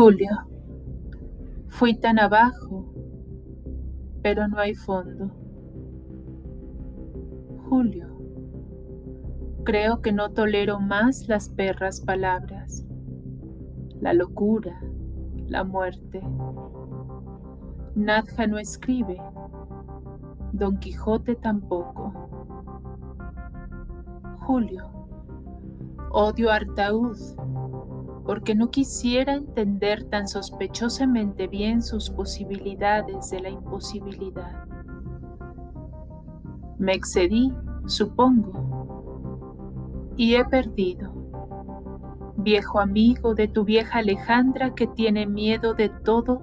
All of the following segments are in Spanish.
Julio, fui tan abajo, pero no hay fondo. Julio, creo que no tolero más las perras palabras, la locura, la muerte. Nadja no escribe, Don Quijote tampoco. Julio, odio a porque no quisiera entender tan sospechosamente bien sus posibilidades de la imposibilidad. Me excedí, supongo, y he perdido. Viejo amigo de tu vieja Alejandra que tiene miedo de todo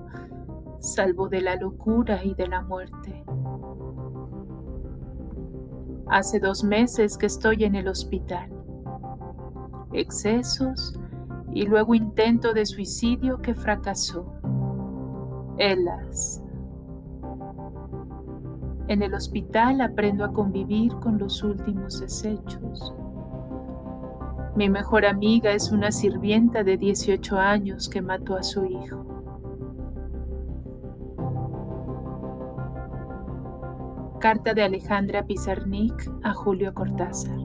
salvo de la locura y de la muerte. Hace dos meses que estoy en el hospital. Excesos, y luego intento de suicidio que fracasó. Elas. En el hospital aprendo a convivir con los últimos desechos. Mi mejor amiga es una sirvienta de 18 años que mató a su hijo. Carta de Alejandra Pizarnik a Julio Cortázar.